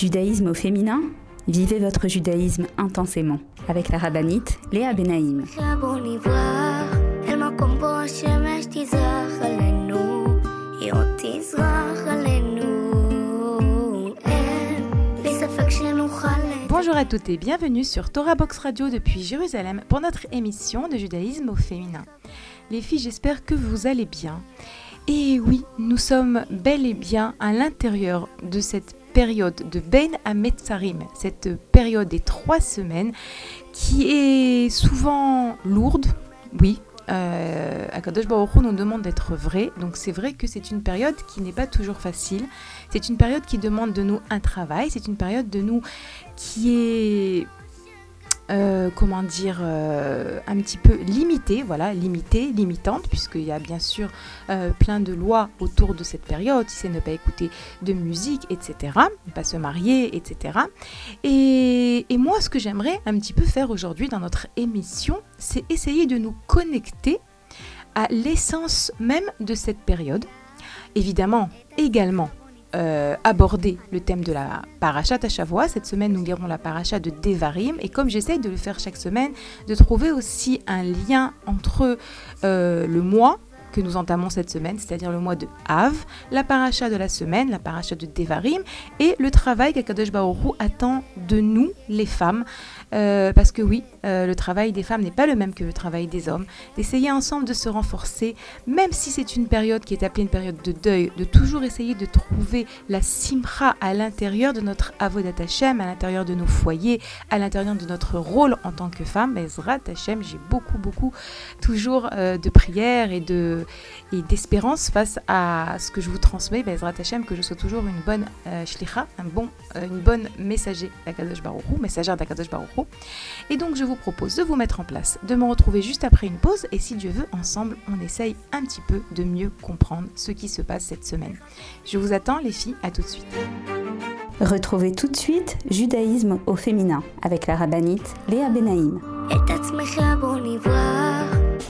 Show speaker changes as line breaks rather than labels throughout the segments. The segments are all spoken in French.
Judaïsme au féminin Vivez votre judaïsme intensément avec la rabbinite Léa Benaïm.
Bonjour à toutes et bienvenue sur Torah Box Radio depuis Jérusalem pour notre émission de judaïsme au féminin. Les filles, j'espère que vous allez bien. Et oui, nous sommes bel et bien à l'intérieur de cette période de Ben Ametzarim, cette période des trois semaines qui est souvent lourde, oui. Euh, Akadosh Baruch nous demande d'être vrai, donc c'est vrai que c'est une période qui n'est pas toujours facile. C'est une période qui demande de nous un travail, c'est une période de nous qui est euh, comment dire, euh, un petit peu limitée, voilà, limitée, limitante, puisqu'il y a bien sûr euh, plein de lois autour de cette période, c'est ne pas écouter de musique, etc., ne pas se marier, etc. Et, et moi, ce que j'aimerais un petit peu faire aujourd'hui dans notre émission, c'est essayer de nous connecter à l'essence même de cette période. Évidemment, également, euh, aborder le thème de la paracha Tachavoi. Cette semaine, nous lirons la paracha de Devarim. Et comme j'essaye de le faire chaque semaine, de trouver aussi un lien entre euh, le mois que nous entamons cette semaine, c'est-à-dire le mois de Av, la paracha de la semaine, la paracha de Devarim, et le travail qu'Akadosh Baoru attend de nous, les femmes, euh, parce que oui, euh, le travail des femmes n'est pas le même que le travail des hommes, d'essayer ensemble de se renforcer, même si c'est une période qui est appelée une période de deuil, de toujours essayer de trouver la simra à l'intérieur de notre avodat Hashem, à l'intérieur de nos foyers, à l'intérieur de notre rôle en tant que femme. Ezrat Hashem, j'ai beaucoup, beaucoup toujours euh, de prières et de et d'espérance face à ce que je vous transmets, Bezrat Hashem, que je sois toujours une bonne shlicha, un bon, une bonne messager d'Akadosh Baruchou, messagère d'Akadosh Et donc je vous propose de vous mettre en place, de me retrouver juste après une pause, et si Dieu veut, ensemble, on essaye un petit peu de mieux comprendre ce qui se passe cette semaine. Je vous attends les filles, à tout de suite.
Retrouvez tout de suite Judaïsme au féminin avec la rabbinite Léa Benaïm.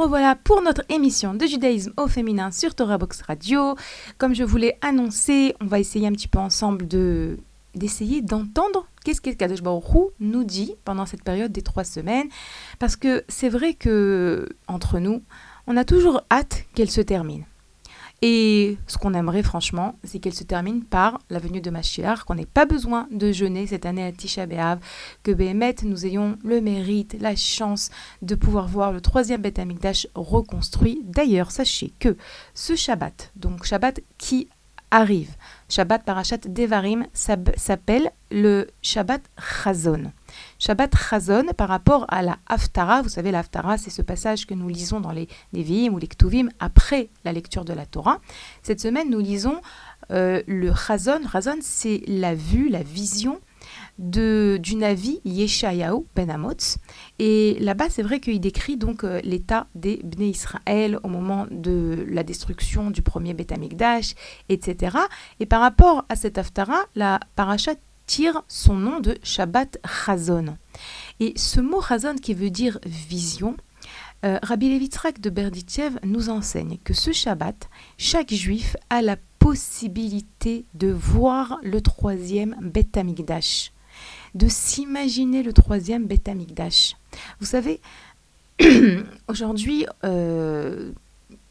Revoilà pour notre émission de judaïsme au féminin sur Torah Box Radio. Comme je vous l'ai annoncé, on va essayer un petit peu ensemble de d'essayer d'entendre qu'est-ce que Kadosh Baruch nous dit pendant cette période des trois semaines. Parce que c'est vrai que entre nous, on a toujours hâte qu'elle se termine. Et ce qu'on aimerait franchement, c'est qu'elle se termine par la venue de Mashiach, qu'on n'ait pas besoin de jeûner cette année à Tisha B'Av, que Béhémet, nous ayons le mérite, la chance de pouvoir voir le troisième Beth Amikdash reconstruit. D'ailleurs, sachez que ce Shabbat, donc Shabbat qui arrive, Shabbat Parashat Devarim, s'appelle le Shabbat Chazon. Shabbat Chazon par rapport à la Haftara. Vous savez, la Haftara, c'est ce passage que nous lisons dans les Nevi'im ou les Ktuvim après la lecture de la Torah. Cette semaine, nous lisons euh, le Chazon. Chazon, c'est la vue, la vision de, du Navi Yeshayahu Ben Amotz. Et là-bas, c'est vrai qu'il décrit donc euh, l'état des Bnei Israël au moment de la destruction du premier Beth Amikdash, etc. Et par rapport à cette Haftara, la paracha son nom de Shabbat Chazon. Et ce mot Chazon qui veut dire vision, euh, Rabbi Levitzrak de Berditchev nous enseigne que ce Shabbat, chaque juif a la possibilité de voir le troisième Beth Amikdash, de s'imaginer le troisième Beth Amikdash. Vous savez, aujourd'hui, euh,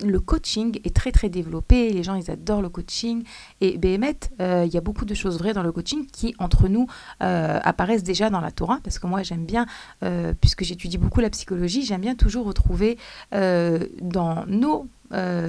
le coaching est très très développé, les gens ils adorent le coaching et Béhémet, euh, il y a beaucoup de choses vraies dans le coaching qui entre nous euh, apparaissent déjà dans la Torah parce que moi j'aime bien, euh, puisque j'étudie beaucoup la psychologie, j'aime bien toujours retrouver dans nos,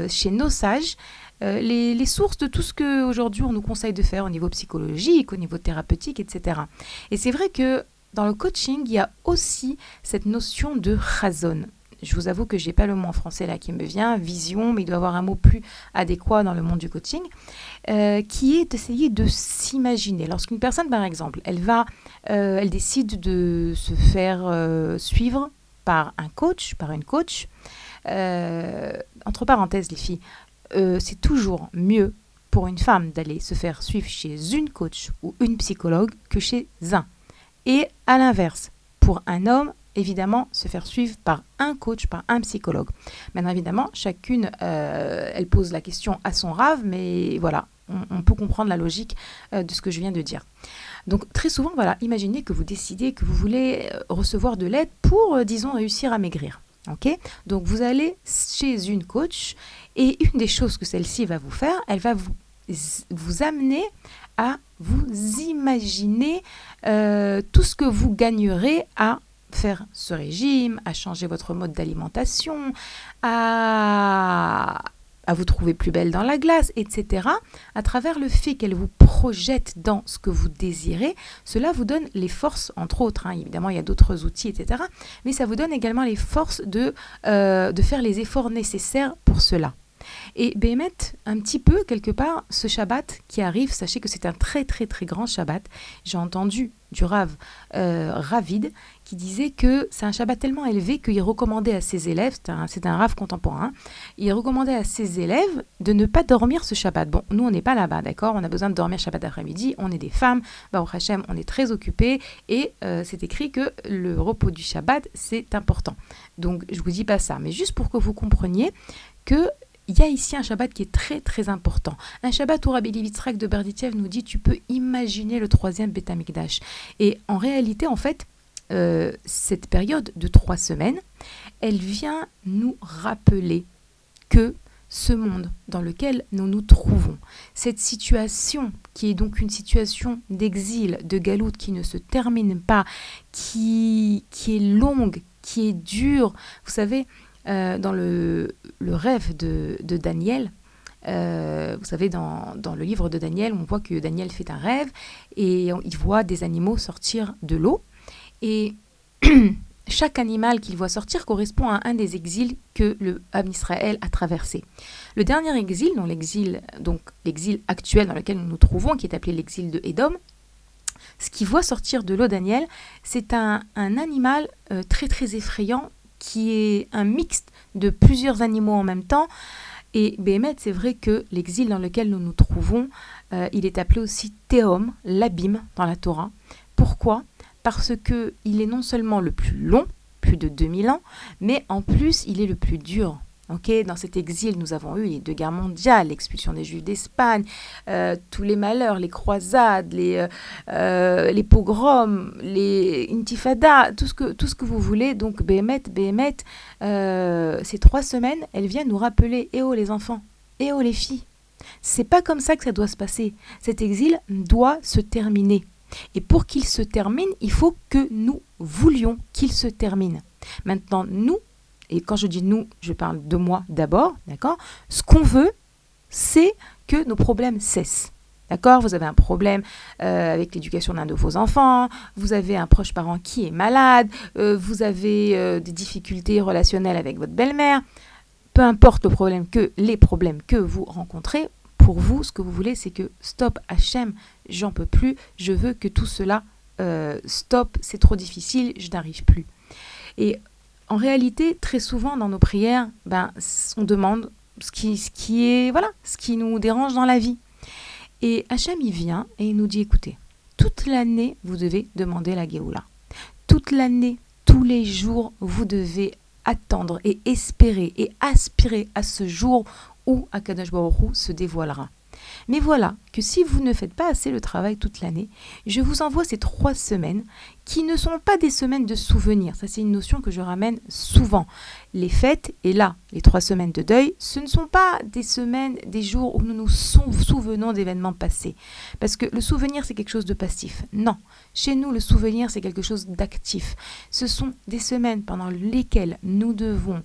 chez nos sages les, les, sources de tout ce qu'aujourd'hui on nous conseille de faire au niveau psychologique, au niveau thérapeutique, etc. Et c'est vrai que dans le coaching, il y a aussi cette notion de razon je vous avoue que j'ai pas le mot en français là qui me vient, vision, mais il doit avoir un mot plus adéquat dans le monde du coaching, euh, qui est d'essayer de s'imaginer. Lorsqu'une personne, par exemple, elle va, euh, elle décide de se faire euh, suivre par un coach, par une coach. entre parenthèses, les filles, c'est toujours mieux pour une femme d'aller se faire suivre chez une coach ou une psychologue que chez un. Et à l'inverse, pour un homme, évidemment se faire suivre par un coach, par un psychologue. Maintenant, évidemment, chacune, euh, elle pose la question à son rave, mais voilà, on, peut comprendre la logique euh, de ce que je viens de dire. Donc, très souvent, voilà, imaginez que vous décidez que vous voulez euh, recevoir de l'aide pour, disons, réussir à maigrir. Ok? Donc, vous allez chez une coach et une des choses que celle-ci va vous faire, elle va vous, vous amener à vous imaginer tout ce que vous gagnerez à faire ce régime, à changer votre mode d'alimentation, à, vous trouver plus belle dans la glace, etc., à travers le fait qu'elle vous projette dans ce que vous désirez, cela vous donne les forces, entre autres, hein. évidemment il y a d'autres outils, etc., mais ça vous donne également les forces de, euh, de faire les efforts nécessaires pour cela. Et Béhémet, un petit peu, quelque part, ce Shabbat qui arrive, sachez que c'est un très très très grand Shabbat. J'ai entendu du Rav euh, Ravid qui disait que c'est un Shabbat tellement élevé qu'il recommandait à ses élèves, c'est un, Rav contemporain, il recommandait à ses élèves de ne pas dormir ce Shabbat. Bon, nous on n'est pas là-bas, d'accord? On a besoin de dormir Shabbat après-midi, on est des femmes, bah, au on est très occupés et euh, c'est écrit que le repos du Shabbat c'est important. Donc je vous dis pas ça, mais juste pour que vous compreniez que il y a ici un Shabbat qui est très très important. Un Shabbat où Rabbi Levitzrak de Berditchev nous dit tu peux imaginer le troisième Beth Et en réalité, en fait, euh, cette période de trois semaines, elle vient nous rappeler que ce monde dans lequel nous nous trouvons, cette situation qui est donc une situation d'exil, de galoute qui ne se termine pas, qui, qui est longue, qui est dure. Vous savez, euh, dans le, rêve de, Daniel, euh, vous savez, dans, le livre de Daniel, on voit que Daniel fait un rêve et il voit des animaux sortir de l'eau. Et chaque animal qu'il voit sortir correspond à un des exils que le Ham Israël a traversé. Le dernier exil, donc l'exil, donc l'exil actuel dans lequel nous nous trouvons, qui est appelé l'exil de Édom, ce qu'il voit sortir de l'eau Daniel, c'est un, animal euh, très très effrayant qui est un mixte de plusieurs animaux en même temps. Et Béhémet, c'est vrai que l'exil dans lequel nous nous trouvons, euh, il est appelé aussi Théom, l'abîme dans la Torah. Pourquoi? Parce que il est non seulement le plus long, plus de 2000 ans, mais en plus il est le plus dur dans cet exil, nous avons eu les deux guerres mondiales, l'expulsion des Juifs d'Espagne, euh, tous les malheurs, les croisades, les, euh, euh, pogroms, les intifadas, tout ce que, tout ce que vous voulez. Donc, Béhémet, Béhémet, ces trois semaines, elles viennent nous rappeler, eh oh les enfants, eh oh les filles, c'est pas comme ça que ça doit se passer. Cet exil doit se terminer. Et pour qu'il se termine, il faut que nous voulions qu'il se termine. Maintenant, nous, et quand je dis nous, je parle de moi d'abord, d'accord? Ce qu'on veut, c'est que nos problèmes cessent. D'accord? Vous avez un problème euh, avec l'éducation d'un de vos enfants, vous avez un proche parent qui est malade, euh, vous avez euh, des difficultés relationnelles avec votre belle-mère. Peu importe les problèmes que vous rencontrez, pour vous, ce que vous voulez, c'est que stop, HM, j'en peux plus, je veux que tout cela stop, c'est trop difficile, je n'arrive plus. Et en réalité, très souvent dans nos prières, ben, on demande ce qui, ce qui est, voilà, ce qui nous dérange dans la vie. Et Hachem, il vient et il nous dit, écoutez, toute l'année, vous devez demander la Géoula. Toute l'année, tous les jours, vous devez attendre et espérer et aspirer à ce jour où Akadash Baruch se dévoilera. Mais voilà que si vous ne faites pas assez le travail toute l'année, je vous envoie ces trois semaines qui ne sont pas des semaines de souvenirs. Ça, c'est une notion que je ramène souvent. Les fêtes, et là, les trois semaines de deuil, ce ne sont pas des semaines, des jours où nous nous souvenons d'événements passés. Parce que le souvenir, c'est quelque chose de passif. Non. Chez nous, le souvenir, c'est quelque chose d'actif. Ce sont des semaines pendant lesquelles nous devons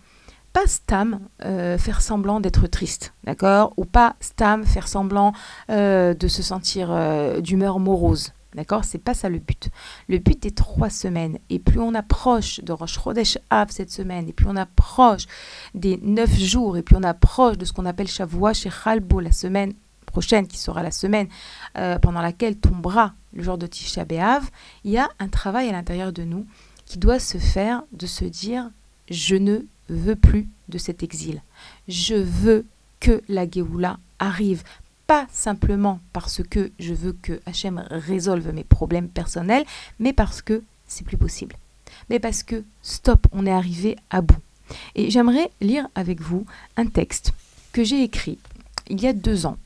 pas stam euh, faire semblant d'être triste, d'accord? Ou pas stam faire semblant euh, de se sentir euh, d'humeur morose, d'accord? C'est pas ça le but. Le but est trois semaines. Et plus on approche de Rosh Chodesh cette semaine, et plus on approche des neuf jours, et plus on approche de ce qu'on appelle Shavua chez Chalbo la semaine prochaine, qui sera la semaine pendant laquelle tombera le jour de Tisha B'Av, il y a un travail à l'intérieur de nous qui doit se faire de se dire je ne veux plus de cet exil. Je veux que la Géoula arrive, pas simplement parce que je veux que Hachem résolve mes problèmes personnels, mais parce que c'est plus possible. Mais parce que, stop, on est arrivé à bout. Et j'aimerais lire avec vous un texte que j'ai écrit il y a deux ans.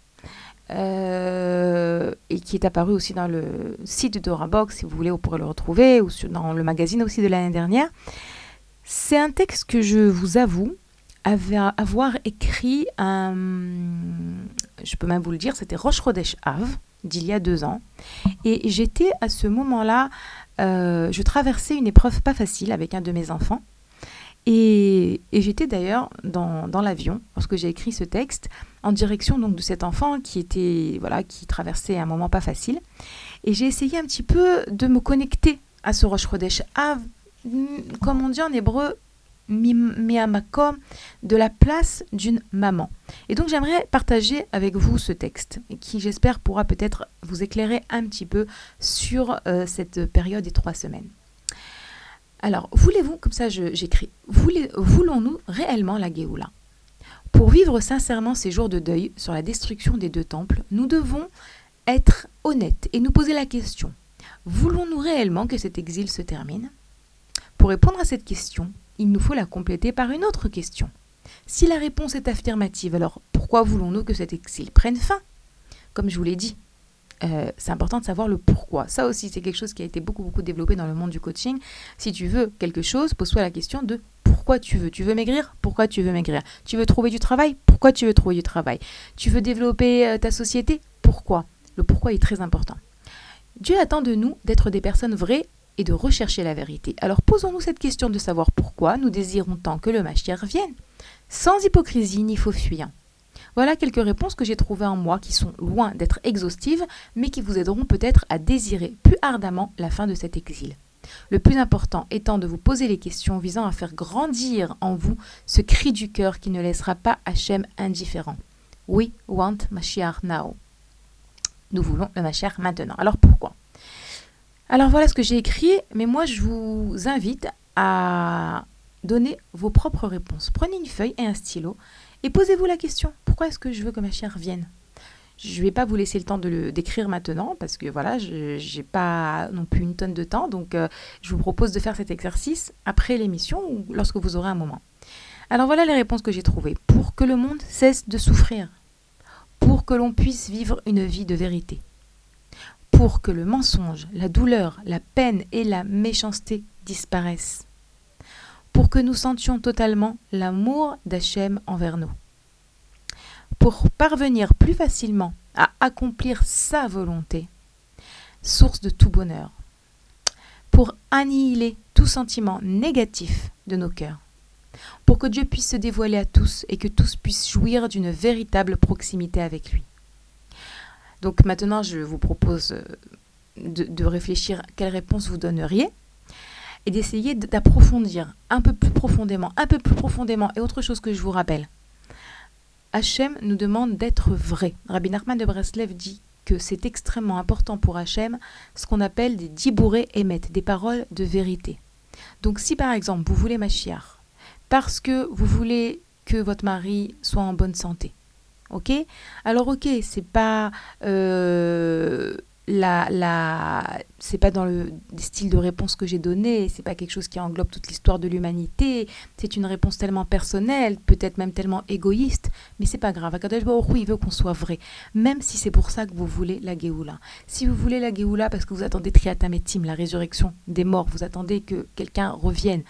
Euh, et qui est apparu aussi dans le site de Dorabox, si vous voulez, vous pourrez le retrouver, ou dans le magazine aussi de l'année dernière. C'est un texte que je vous avoue avoir écrit, un, je peux même vous le dire, c'était Roche Rodesh Av, d'il y a deux ans. Et j'étais à ce moment-là, euh, je traversais une épreuve pas facile avec un de mes enfants. Et, j'étais d'ailleurs dans, l'avion lorsque j'ai écrit ce texte en direction donc de cet enfant qui était voilà qui traversait un moment pas facile. Et j'ai essayé un petit peu de me connecter à ce Rosh Chodesh Av comme on dit en hébreu, miamakom, de la place d'une maman. Et donc j'aimerais partager avec vous ce texte, qui j'espère pourra peut-être vous éclairer un petit peu sur euh, cette période des trois semaines. Alors, voulez-vous, comme ça j'écris, voulons-nous réellement la Géoula? Pour vivre sincèrement ces jours de deuil sur la destruction des deux temples, nous devons être honnêtes et nous poser la question, voulons-nous réellement que cet exil se termine? Pour répondre à cette question, il nous faut la compléter par une autre question. Si la réponse est affirmative, alors pourquoi voulons-nous que cet exil prenne fin? Comme je vous l'ai dit, euh, c'est important de savoir le pourquoi. Ça aussi, c'est quelque chose qui a été beaucoup, beaucoup développé dans le monde du coaching. Si tu veux quelque chose, pose-toi la question de pourquoi tu veux. Tu veux maigrir? Pourquoi tu veux maigrir? Tu veux trouver du travail? Pourquoi tu veux trouver du travail? Tu veux développer euh, ta société? Pourquoi? Le pourquoi est très important. Dieu attend de nous d'être des personnes vraies et de rechercher la vérité. Alors posons-nous cette question de savoir pourquoi nous désirons tant que le Mashiach revienne, sans hypocrisie ni faux fuyant. Voilà quelques réponses que j'ai trouvées en moi qui sont loin d'être exhaustives, mais qui vous aideront peut-être à désirer plus ardemment la fin de cet exil. Le plus important étant de vous poser les questions visant à faire grandir en vous ce cri du cœur qui ne laissera pas Hachem indifférent. We want Mashiach now. Nous voulons le Mashiach maintenant. Alors pourquoi? Alors voilà ce que j'ai écrit, mais moi je vous invite à donner vos propres réponses. Prenez une feuille et un stylo et posez-vous la question pourquoi est-ce que je veux que ma chère vienne? Je ne vais pas vous laisser le temps de le décrire maintenant parce que voilà, je n'ai pas non plus une tonne de temps, donc euh, je vous propose de faire cet exercice après l'émission ou lorsque vous aurez un moment. Alors voilà les réponses que j'ai trouvées. Pour que le monde cesse de souffrir, pour que l'on puisse vivre une vie de vérité, pour que le mensonge, la douleur, la peine et la méchanceté disparaissent, pour que nous sentions totalement l'amour d'Hachem envers nous, pour parvenir plus facilement à accomplir sa volonté, source de tout bonheur, pour annihiler tout sentiment négatif de nos cœurs, pour que Dieu puisse se dévoiler à tous et que tous puissent jouir d'une véritable proximité avec lui. Donc maintenant, je vous propose euh, de, réfléchir à quelle réponse vous donneriez et d'essayer d'approfondir un peu plus profondément, un peu plus profondément. Et autre chose que je vous rappelle, Hachem nous demande d'être vrai. Rabbi Nachman de Breslev dit que c'est extrêmement important pour Hachem ce qu'on appelle des dibourés émettent, des paroles de vérité. Donc si par exemple vous voulez Machiar, parce que vous voulez que votre mari soit en bonne santé, ok? Alors ok, c'est pas euh, la, la, c'est pas dans le style de réponse que j'ai donné, c'est pas quelque chose qui englobe toute l'histoire de l'humanité, c'est une réponse tellement personnelle, peut-être même tellement égoïste, mais c'est pas grave. Akadosh Baruch il veut qu'on soit vrai, même si c'est pour ça que vous voulez la Géoula. Si vous voulez la Géoula parce que vous attendez Triatametim, la résurrection des morts, vous attendez que quelqu'un revienne,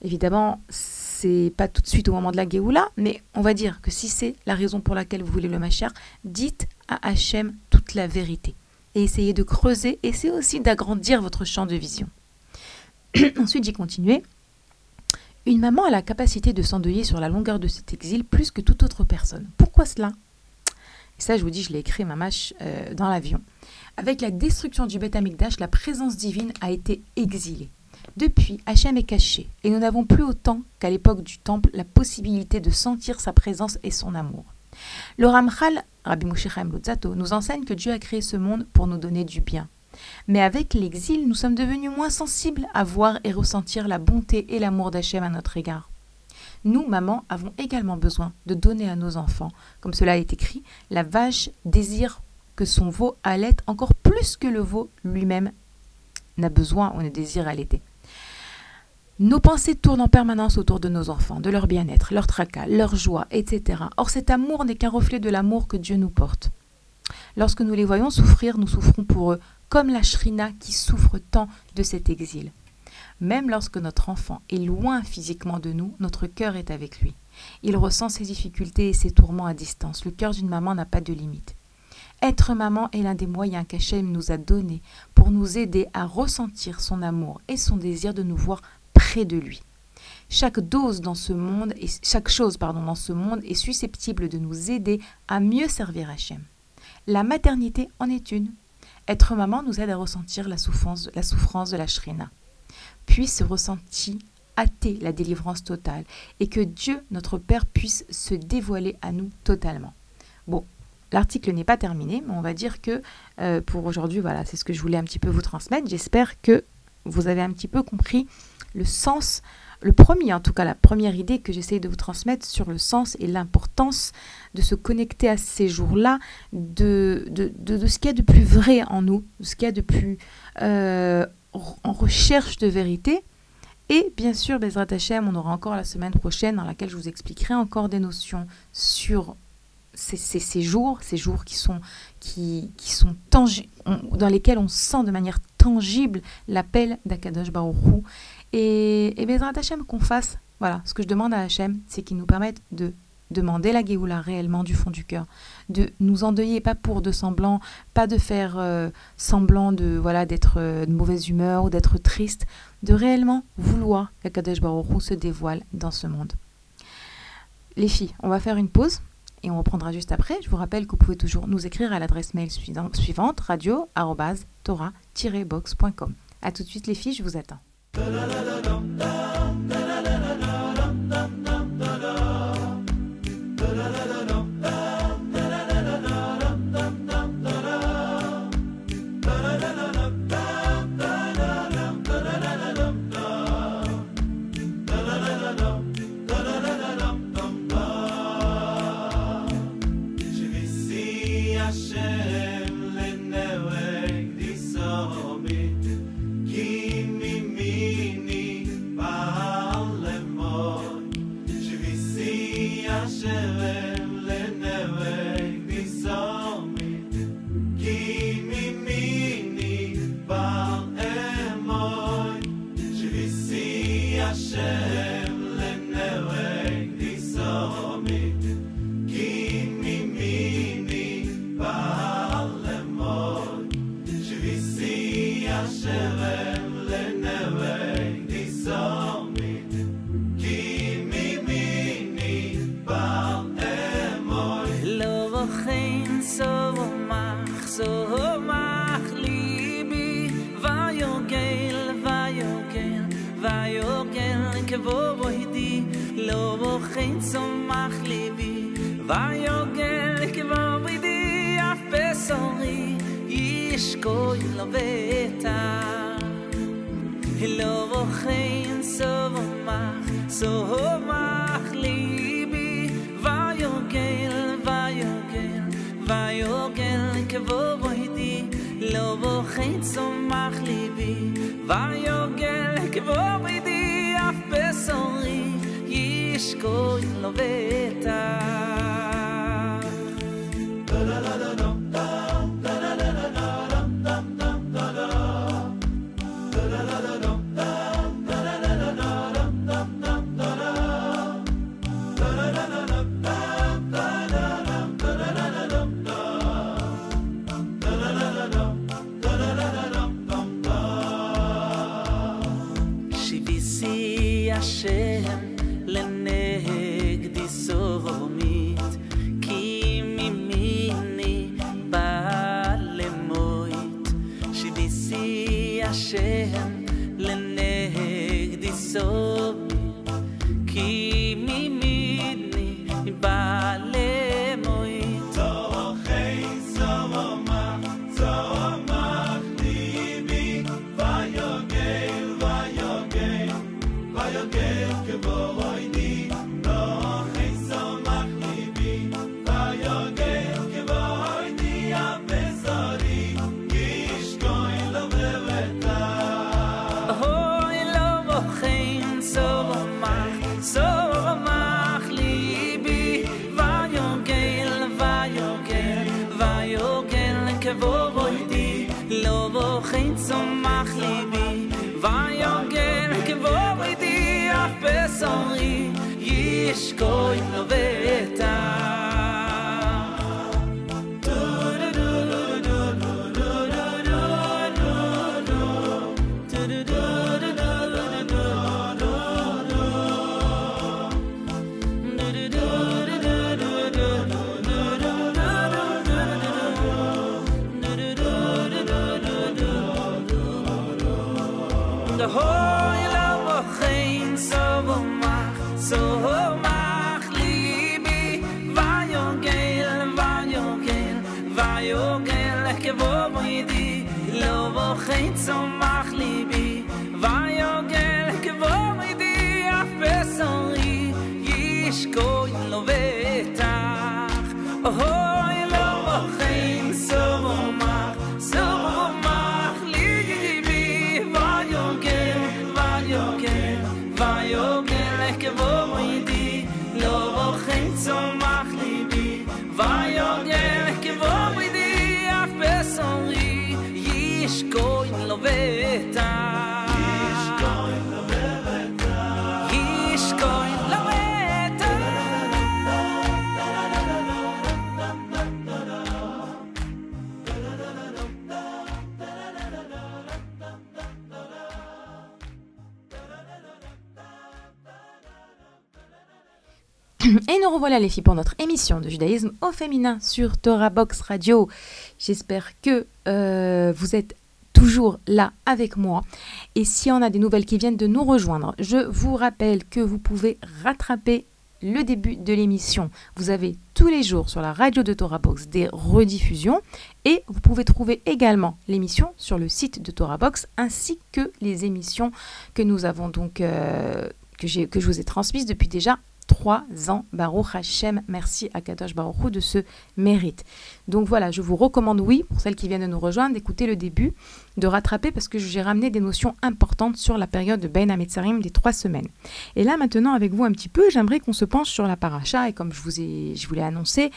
évidemment, c'est pas tout de suite au moment de la Géoula, mais on va dire que si c'est la raison pour laquelle vous voulez le Machar, dites à Hachem toute la vérité et essayez de creuser, essayez aussi d'agrandir votre champ de vision. Ensuite, j'ai continué. Une maman a la capacité de s'endeuiller sur la longueur de cet exil plus que toute autre personne. Pourquoi cela? Et ça, je vous dis, je l'ai écrit, ma mâche, euh, dans l'avion. Avec la destruction du Beth Amikdash, la présence divine a été exilée. Depuis, Hachem est caché, et nous n'avons plus autant qu'à l'époque du Temple la possibilité de sentir sa présence et son amour. Le Ramchal, Rabbi Moshe Chaim nous enseigne que Dieu a créé ce monde pour nous donner du bien. Mais avec l'exil, nous sommes devenus moins sensibles à voir et ressentir la bonté et l'amour d'Hachem à notre égard. Nous, mamans, avons également besoin de donner à nos enfants, comme cela est écrit, la vache désire que son veau allaite encore plus que le veau lui-même n'a besoin ou ne désire allaiter. Nos pensées tournent en permanence autour de nos enfants, de leur bien-être, leur tracas, leur joie, etc. Or cet amour n'est qu'un reflet de l'amour que Dieu nous porte. Lorsque nous les voyons souffrir, nous souffrons pour eux, comme la Shrina qui souffre tant de cet exil. Même lorsque notre enfant est loin physiquement de nous, notre cœur est avec lui. Il ressent ses difficultés et ses tourments à distance. Le cœur d'une maman n'a pas de limite. Être maman est l'un des moyens qu'Hachem nous a donnés pour nous aider à ressentir son amour et son désir de nous voir de lui. Chaque dose dans ce monde, et chaque chose pardon, dans ce monde est susceptible de nous aider à mieux servir Hachem. La maternité en est une. Être maman nous aide à ressentir la souffrance, la souffrance de la shrina. Puis ce ressenti hâter la délivrance totale et que Dieu, notre Père, puisse se dévoiler à nous totalement. Bon, l'article n'est pas terminé, mais on va dire que euh, pour aujourd'hui, voilà, c'est ce que je voulais un petit peu vous transmettre. J'espère que vous avez un petit peu compris le sens, le premier en tout cas, la première idée que j'essaye de vous transmettre sur le sens et l'importance de se connecter à ces jours-là, de, de, de, ce qu'il y a de plus vrai en nous, de ce qu'il y a de plus euh, en recherche de vérité. Et bien sûr, Bezrat Hashem, on aura encore la semaine prochaine dans laquelle je vous expliquerai encore des notions sur ces, ces, jours, ces jours qui sont, qui, qui sont dans lesquels on sent de manière tangible l'appel d'Akadosh Baruchou et, et Bezrat Hachem qu'on fasse, voilà, ce que je demande à Hachem, c'est qu'il nous permette de demander la Géoula réellement du fond du cœur, de nous endeuiller, pas pour de semblant, pas de faire euh, semblant de voilà d'être euh, de mauvaise humeur ou d'être triste, de réellement vouloir qu'Akadosh Baruch se dévoile dans ce monde. Les filles, on va faire une pause et on reprendra juste après. Je vous rappelle que vous pouvez toujours nous écrire à l'adresse mail suivante radio-tora-box.com. A tout de suite les filles, je vous attends. La la la la dum, da. ish koi lo veta Hilo vochein so vomach, so vomach libi Vayogel, vayogel, vayogel kevo vohidi Lo vochein so mach libi, vayogel kevo vohidi Af besori
ish koi lo la la
la la revoilà les filles pour notre émission de judaïsme au féminin sur Torah Box Radio. J'espère que euh, vous êtes toujours là avec moi. Et si on a des nouvelles qui viennent de nous rejoindre, je vous rappelle que vous pouvez rattraper le début de l'émission. Vous avez tous les jours sur la radio de Torah Box des rediffusions et vous pouvez trouver également l'émission sur le site de Torah Box ainsi que les émissions que nous avons donc euh, que, que je vous ai transmises depuis déjà trois ans. Baruch Hashem, merci à Kadosh Baruch de ce mérite. Donc voilà, je vous recommande, oui, pour celles qui viennent de nous rejoindre, d'écouter le début, de rattraper parce que j'ai ramené des notions importantes sur la période de Ben Ametzarim des trois semaines. Et là, maintenant, avec vous un petit peu, j'aimerais qu'on se penche sur la paracha et comme je vous, ai, je vous l'ai annoncé,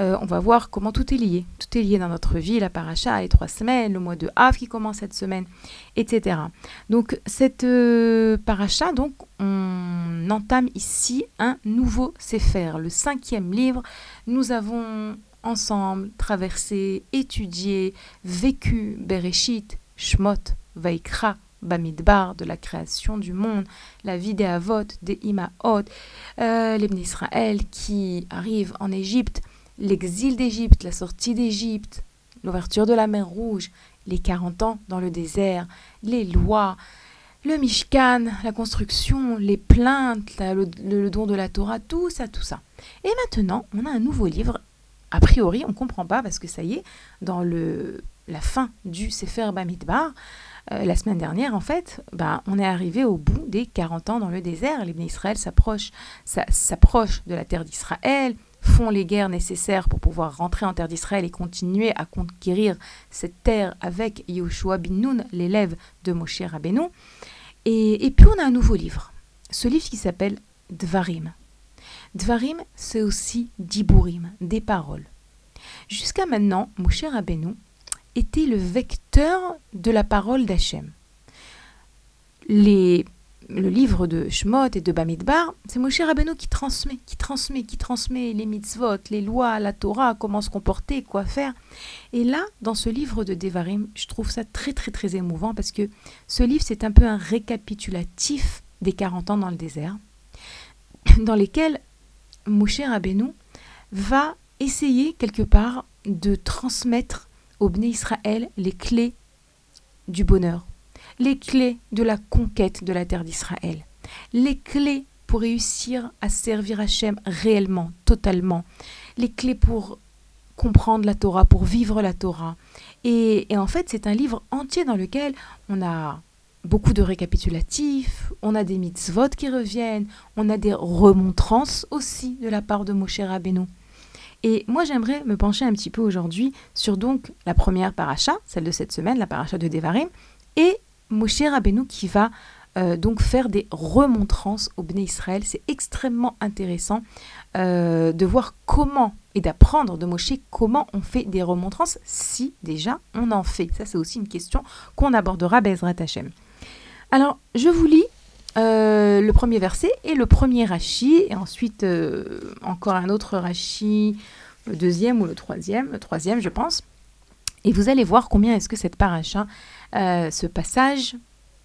euh, on va voir comment tout est lié. Tout est lié dans notre vie, la paracha, les trois semaines, le mois de Av qui commence cette semaine, etc. Donc cette euh, paracha, donc, on entame ici un nouveau Sefer, le cinquième livre. Nous avons ensemble traversé, étudié, vécu Bereshit, Shmot, Vaikra, Bamidbar, de la création du monde, la vie des Avot, des Imaot, euh, Israël qui arrivent en Égypte, l'exil d'Égypte, la sortie d'Égypte, l'ouverture de la mer Rouge, les 40 ans dans le désert, les lois, le Mishkan, la construction, les plaintes, le, don de la Torah, tout ça, tout ça. Et maintenant, on a un nouveau livre. A priori, on ne comprend pas parce que ça y est, dans le, la fin du Sefer Bamidbar, euh, la semaine dernière, en fait, bah, on est arrivé au bout des 40 ans dans le désert. Les Israël s'approchent de la terre d'Israël, font les guerres nécessaires pour pouvoir rentrer en terre d'Israël et continuer à conquérir cette terre avec Yoshua bin Nun, l'élève de Moshe Rabbeinu. Et, et puis on a un nouveau livre, ce livre qui s'appelle Dvarim. Dvarim, c'est aussi Diburim, des paroles. Jusqu'à maintenant, Moshe Rabbeinu était le vecteur de la parole d'Hachem. Le livre de Shmot et de Bamidbar, c'est Moshe Rabbeinu qui transmet, qui transmet, qui transmet les mitzvot, les lois, la Torah, comment se comporter, quoi faire. Et là, dans ce livre de Devarim, je trouve ça très très très émouvant parce que ce livre, c'est un peu un récapitulatif des 40 ans dans le désert, dans lesquels Moshe Rabbeinu va essayer quelque part de transmettre au Bnei Israël les clés du bonheur, les clés de la conquête de la terre d'Israël, les clés pour réussir à servir Hachem réellement, totalement, les clés pour comprendre la Torah, pour vivre la Torah. Et, en fait, c'est un livre entier dans lequel on a beaucoup de récapitulatifs, on a des mitzvot qui reviennent, on a des remontrances aussi de la part de Moshe Rabbeinu. Et moi, j'aimerais me pencher un petit peu aujourd'hui sur donc la première paracha, celle de cette semaine, la paracha de Devarim, et Moshe Rabbeinu qui va euh, donc faire des remontrances au Bnei Israël. C'est extrêmement intéressant euh, de voir comment et d'apprendre de Moshe comment on fait des remontrances si déjà on en fait. Ça, c'est aussi une question qu'on abordera Bezrat Hashem. Alors, je vous lis euh, le premier verset et le premier Rashi, et ensuite encore un autre Rashi, le deuxième ou le troisième, le troisième, je pense. Et vous allez voir combien est-ce que cette paracha euh, ce passage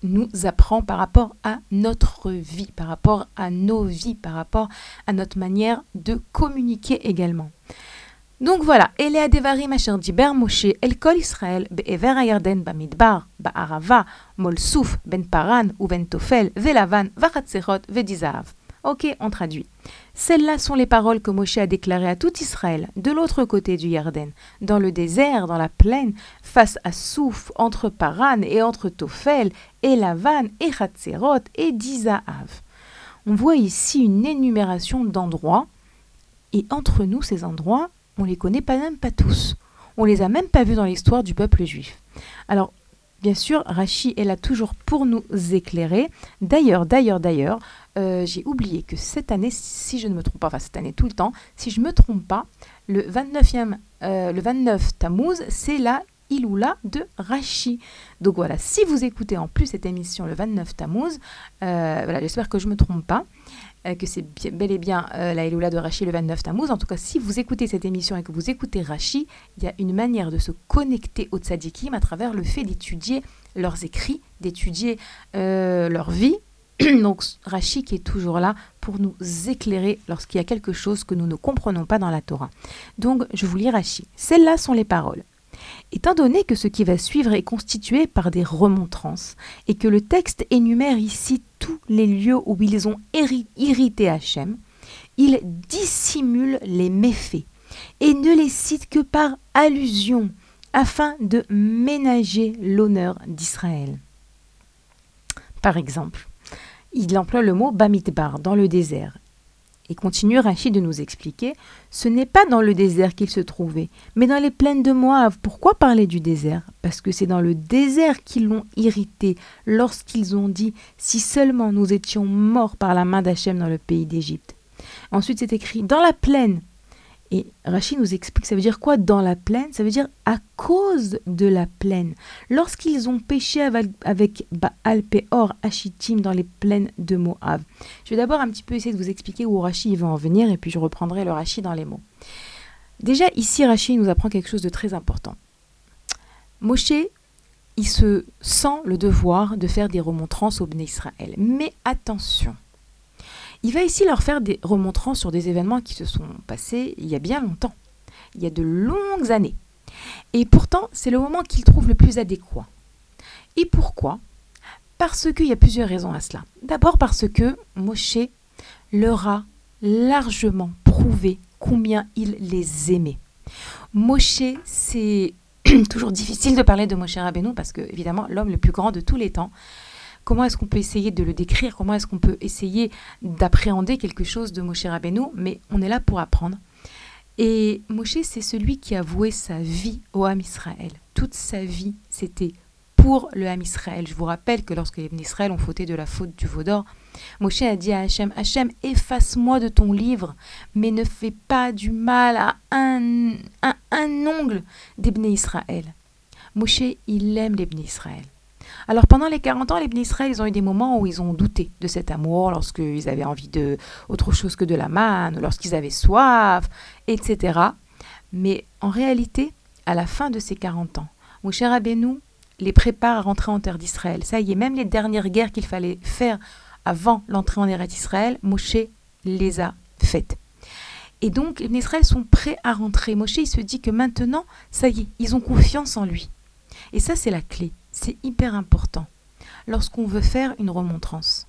nous apprend par rapport à notre vie, par rapport à nos vies, par rapport à notre manière de communiquer également. Donc voilà, Elea Devarim Asher Diber Moshe El Kol Israël Be'ever Ayarden Bamidbar Ba'arava Mol Souf Ben Paran ou Ben Tofel Velavan Vachatzerot Vedizav. Ok, on traduit. Celles-là sont les paroles que Moshe a déclarées à tout Israël, de l'autre côté du Yarden, dans le désert, dans la plaine, face à Souf, entre Paran et entre Tophel, et Lavan, et Hatzerot, et Dizaav. On voit ici une énumération d'endroits, et entre nous, ces endroits, on les connaît pas même pas tous. On les a même pas vus dans l'histoire du peuple juif. Alors, Bien sûr, Rachi est là toujours pour nous éclairer. D'ailleurs, d'ailleurs, d'ailleurs, euh, j'ai oublié que cette année, si je ne me trompe pas, enfin cette année tout le temps, si je ne me trompe pas, le 29e, euh, le 29 Tammuz, c'est la Iloula de Rachi. Donc voilà, si vous écoutez en plus cette émission le 29 Tammuz, euh, voilà, j'espère que je ne me trompe pas. Euh, que c'est bel et bien euh, la Eloula de Rachi le 29 Tammuz. En tout cas, si vous écoutez cette émission et que vous écoutez Rachi, il y a une manière de se connecter aux tzadikim à travers le fait d'étudier leurs écrits, d'étudier euh, leur vie. Donc Rachi qui est toujours là pour nous éclairer lorsqu'il y a quelque chose que nous ne comprenons pas dans la Torah. Donc je vous lis Rachi. Celles-là sont les paroles. Étant donné que ce qui va suivre est constitué par des remontrances et que le texte énumère ici tous les lieux où ils ont irrité Hachem, il dissimule les méfaits et ne les cite que par allusion afin de ménager l'honneur d'Israël. Par exemple, il emploie le mot Bamidbar dans le désert et continue Rachid de nous expliquer, ce n'est pas dans le désert qu'il se trouvait, mais dans les plaines de Moab. Pourquoi parler du désert? Parce que c'est dans le désert qu'ils l'ont irrité lorsqu'ils ont dit Si seulement nous étions morts par la main d'Hachem dans le pays d'Égypte. Ensuite, c'est écrit Dans la plaine, et Rachid nous explique, ça veut dire quoi dans la plaine? Ça veut dire à cause de la plaine. Lorsqu'ils ont péché avec, Baal Peor, Achitim dans les plaines de Moab. Je vais d'abord un petit peu essayer de vous expliquer où Rachid va en venir et puis je reprendrai le Rachid dans les mots. Déjà ici, Rachid nous apprend quelque chose de très important. Moshe, il se sent le devoir de faire des remontrances au Bnei Israël. Mais attention, il va ici leur faire des remontrances sur des événements qui se sont passés il y a bien longtemps, il y a de longues années. Et pourtant, c'est le moment qu'il trouve le plus adéquat. Et pourquoi? Parce qu'il y a plusieurs raisons à cela. D'abord parce que Moshe leur a largement prouvé combien il les aimait. Moshe, c'est toujours difficile de parler de Moshe Rabbeinu parce que, évidemment, l'homme le plus grand de tous les temps, comment est-ce qu'on peut essayer de le décrire, comment est-ce qu'on peut essayer d'appréhender quelque chose de Moshe Rabbeinu, mais on est là pour apprendre. Et Moshe, c'est celui qui a voué sa vie au âme Israël. Toute sa vie, c'était pour le Ham Israël. Je vous rappelle que lorsque les Israël ont fauté de la faute du veau d'or, Moshe a dit à Hachem, Hachem, efface-moi de ton livre, mais ne fais pas du mal à un, un, ongle des Israël. Moshe, il aime les Israël. Alors pendant les 40 ans, les Israël, ils ont eu des moments où ils ont douté de cet amour, lorsqu'ils avaient envie de autre chose que de la manne, lorsqu'ils avaient soif, etc. Mais en réalité, à la fin de ces 40 ans, Moshe Rabbeinu les prépare à rentrer en terre d'Israël. Ça y est, même les dernières guerres qu'il fallait faire avant l'entrée en terre d'Israël, Moshe les a faites. Et donc, les Israël sont prêts à rentrer. Moshe, il se dit que maintenant, ça y est, ils ont confiance en lui. Et ça, c'est la clé. C'est hyper important lorsqu'on veut faire une remontrance.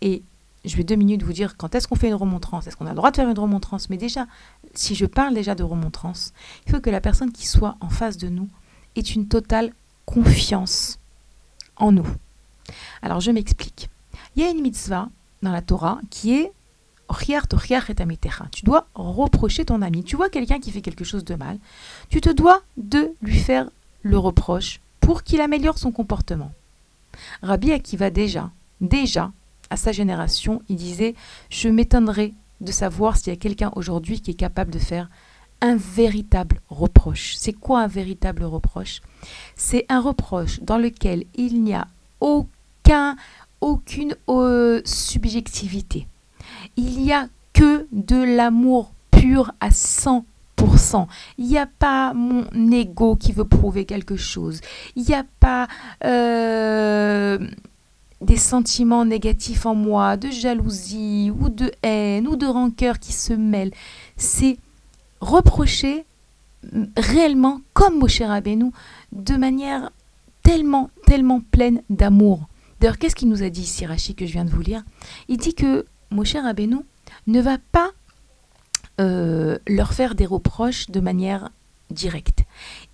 Et je vais deux minutes vous dire quand est-ce qu'on fait une remontrance. Est-ce qu'on a le droit de faire une remontrance Mais déjà, si je parle déjà de remontrance, il faut que la personne qui soit en face de nous ait une totale confiance en nous. Alors je m'explique. Il y a une mitzvah dans la Torah qui est tu dois reprocher ton ami. Tu vois quelqu'un qui fait quelque chose de mal, tu te dois de lui faire le reproche pour qu'il améliore son comportement. Rabbi Akiva déjà, déjà, à sa génération, il disait Je m'étonnerais de savoir s'il y a quelqu'un aujourd'hui qui est capable de faire un véritable reproche. C'est quoi un véritable reproche? C'est un reproche dans lequel il n'y a aucun, aucune euh, subjectivité. Il n'y a que de l'amour pur à 100%. Il n'y a pas mon ego qui veut prouver quelque chose. Il n'y a pas euh, des sentiments négatifs en moi, de jalousie ou de haine ou de rancœur qui se mêlent. C'est reprocher réellement, comme Moshe Rabbeinu, de manière tellement, tellement pleine d'amour. D'ailleurs, qu'est-ce qu'il nous a dit ici, Rachid, que je viens de vous lire? Il dit que Moshe Rabbeinu ne va pas euh, leur faire des reproches de manière directe.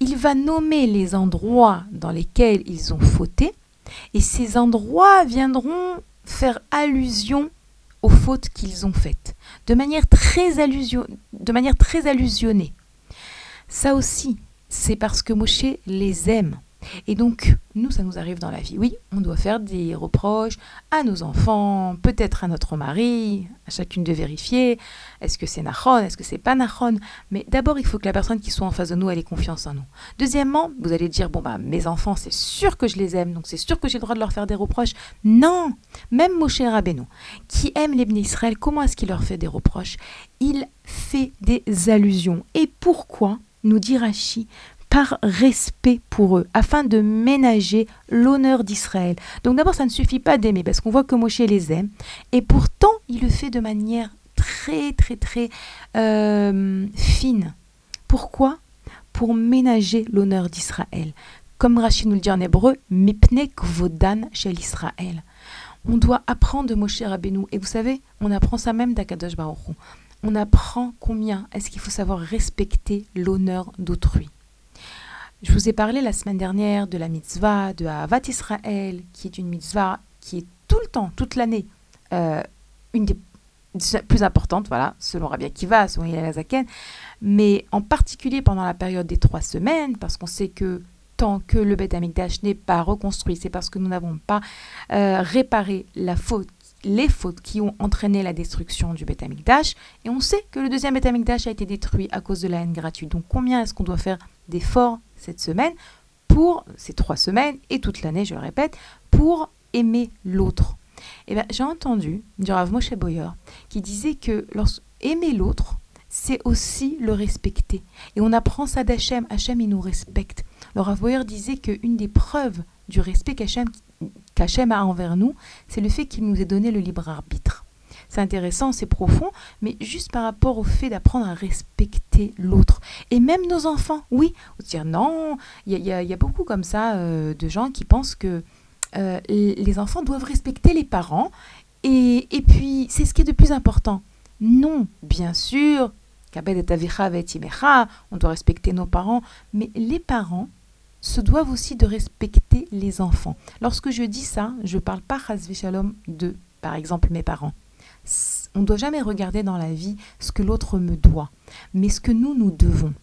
Il va nommer les endroits dans lesquels ils ont fauté, et ces endroits viendront faire allusion aux fautes qu'ils ont faites, de manière très, allusion, de manière très allusionnée. Ça aussi, c'est parce que Moshe les aime. Et donc, nous, ça nous arrive dans la vie. Oui, on doit faire des reproches à nos enfants, peut-être à notre mari, à chacune de vérifier. Est-ce que c'est Nahon Est-ce que c'est pas Nahon Mais d'abord, il faut que la personne qui soit en face de nous, ait confiance en nous. Deuxièmement, vous allez dire, bon, bah, mes enfants, c'est sûr que je les aime, donc c'est sûr que j'ai le droit de leur faire des reproches. Non Même Moshe Rabbeinu, qui aime les Israël, comment est-ce qu'il leur fait des reproches? Il fait des allusions. Et pourquoi nous dit Rachi par respect pour eux, afin de ménager l'honneur d'Israël. Donc d'abord, ça ne suffit pas d'aimer, parce qu'on voit que Moshe les aime, et pourtant, il le fait de manière très, très, très euh, fine. Pourquoi? Pour ménager l'honneur d'Israël. Comme Rachid nous le dit en hébreu, Mipne Kvodan chez l'Israël. On doit apprendre de Moshe Rabbeinu. Et vous savez, on apprend ça même d'Akadosh Baruch On apprend combien est-ce qu'il faut savoir respecter l'honneur d'autrui. Je vous ai parlé la semaine dernière de la mitzvah de Havat Israël, qui est une mitzvah qui est tout le temps, toute l'année, euh, une des plus importantes, voilà, selon Rabbi Akiva, selon Yael Zaken, mais en particulier pendant la période des trois semaines, parce qu'on sait que tant que le Beth Amikdash n'est pas reconstruit, c'est parce que nous n'avons pas euh, réparé les fautes qui ont entraîné la destruction du Beth Amikdash. Et on sait que le deuxième Beth Amikdash a été détruit à cause de la haine gratuite. Donc combien est-ce qu'on doit faire d'efforts cette semaine pour, ces trois semaines et toute l'année, je le répète, pour aimer l'autre Eh bien, j'ai entendu du Rav Moshe Boyer qui disait que aimer l'autre, c'est aussi le respecter. Et on apprend ça d'Hachem. Hachem, il nous respecte. Le Rav Boyer disait qu'une des preuves du respect qu'Hachem a envers nous, c'est le fait qu'il nous ait donné le libre arbitre. C'est intéressant, c'est profond, mais juste par rapport au fait d'apprendre à respecter l'autre. Et même nos enfants, oui, dire non, il y, a, beaucoup comme ça euh, de gens qui pensent que euh, les enfants doivent respecter les parents, et, et puis c'est ce qui est de plus important. Non, bien sûr, on doit respecter nos parents, mais les parents se doivent aussi de respecter les enfants. Lorsque je dis ça, je ne parle pas de, par exemple, mes parents. On ne doit jamais regarder dans la vie ce que l'autre me doit, mais ce que nous, nous devons.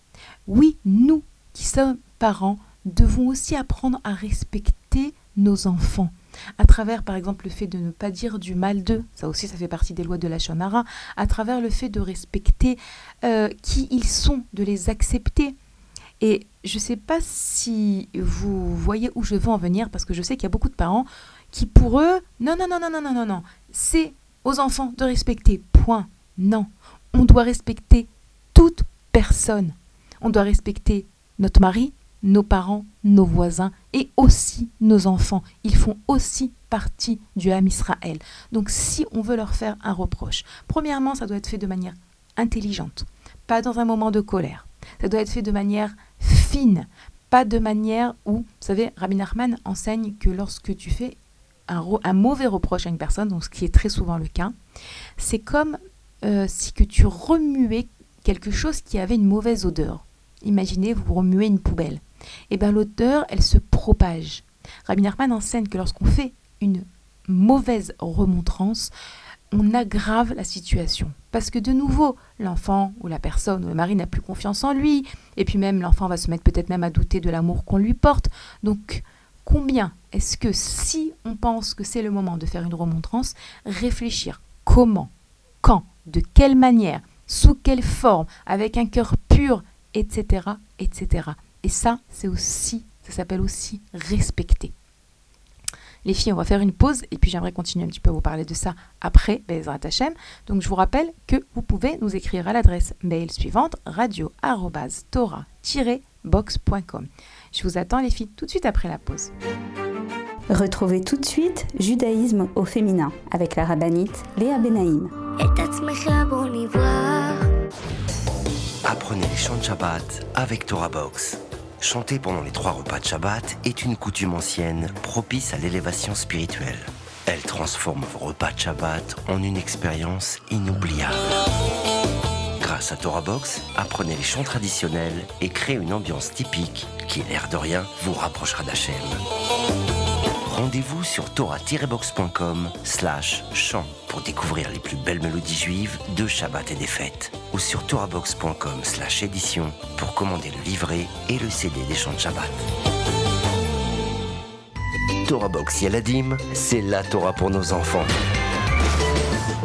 Oui, nous qui sommes parents, devons aussi apprendre à respecter nos enfants à travers par exemple le fait de ne pas dire du mal d'eux, ça aussi ça fait partie des lois de la Shonara, à travers le fait de respecter euh, qui ils sont, de les accepter. Et je ne sais pas si vous voyez où je veux en venir, parce que je sais qu'il y a beaucoup de parents qui pour eux, non, non, non, non, non, non, non, non, c'est aux enfants de respecter, point. Non, on doit respecter toute personne. On doit respecter notre mari, nos parents, nos voisins et aussi nos enfants. Ils font aussi partie du Ham Israël. Donc si on veut leur faire un reproche, premièrement, ça doit être fait de manière intelligente, pas dans un moment de colère. Ça doit être fait de manière fine, pas de manière où, vous savez, Rabbi Nachman enseigne que lorsque tu fais un, mauvais reproche à une personne, donc ce qui est très souvent le cas, c'est comme euh, si que tu remuais quelque chose qui avait une mauvaise odeur. Imaginez, vous remuez une poubelle et eh bien l'odeur, elle se propage. Rabbi Nachman enseigne que lorsqu'on fait une mauvaise remontrance, on aggrave la situation. Parce que de nouveau, l'enfant ou la personne ou le mari n'a plus confiance en lui, et puis même l'enfant va se mettre peut-être même à douter de l'amour qu'on lui porte. Donc, combien est-ce que si on pense que c'est le moment de faire une remontrance, réfléchir comment, quand, de quelle manière, sous quelle forme, avec un cœur pur, etc., etc. Et ça, c'est aussi, ça s'appelle aussi respecter. Les filles, on va faire une pause et puis j'aimerais continuer un petit peu à vous parler de ça après Bezrat Hashem. Donc je vous rappelle que vous pouvez nous écrire à l'adresse mail suivante radio-tora-box.com. Je vous attends les filles tout de suite après la pause.
Retrouvez tout de suite Judaïsme au féminin avec la rabbinite Léa Benaïm.
Apprenez les chants de Shabbat avec Torah Box. Chanter pendant les trois repas de Shabbat est une coutume ancienne propice à l'élévation spirituelle. Elle transforme vos repas de Shabbat en une expérience inoubliable. Grâce à Torah Box, apprenez les chants traditionnels et créez une ambiance typique qui, l'air de rien, vous rapprochera d'Hachem. Rendez-vous sur torah-box.com slash chant pour découvrir les plus belles mélodies juives de Shabbat et des fêtes. Ou sur torahbox.com slash édition pour commander le livret et le CD des chants de Shabbat. Torah Box Yaladim, c'est la Torah pour nos enfants.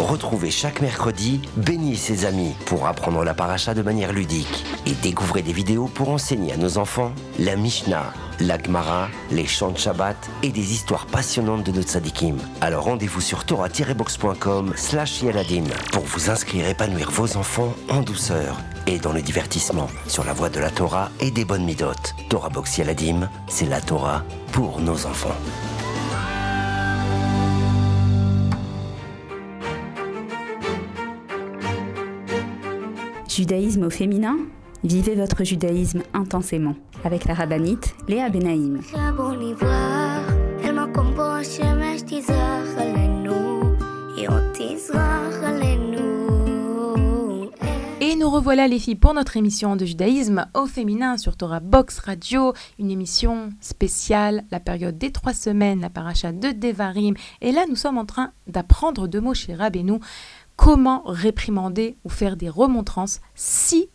Retrouvez chaque mercredi Béni et ses amis pour apprendre la paracha de manière ludique et découvrez des vidéos pour enseigner à nos enfants la Mishnah, la Gemara, les chants de Shabbat et des histoires passionnantes de nos tzadikim. Alors rendez-vous sur torah-box.com slash pour vous inscrire et épanouir vos enfants en douceur et dans le divertissement sur la voie de la Torah et des bonnes midotes. Torah Box Yaladim, c'est la Torah pour nos enfants.
Judaïsme au féminin Vivez votre judaïsme intensément avec la rabbinite Léa Benaïm.
Et nous revoilà les filles pour notre émission de judaïsme au féminin sur Torah Box Radio, une émission spéciale, la période des trois semaines, la paracha de Devarim. Et là, nous sommes en train d'apprendre deux mots chez Rabbeinu comment réprimander ou faire des remontrances si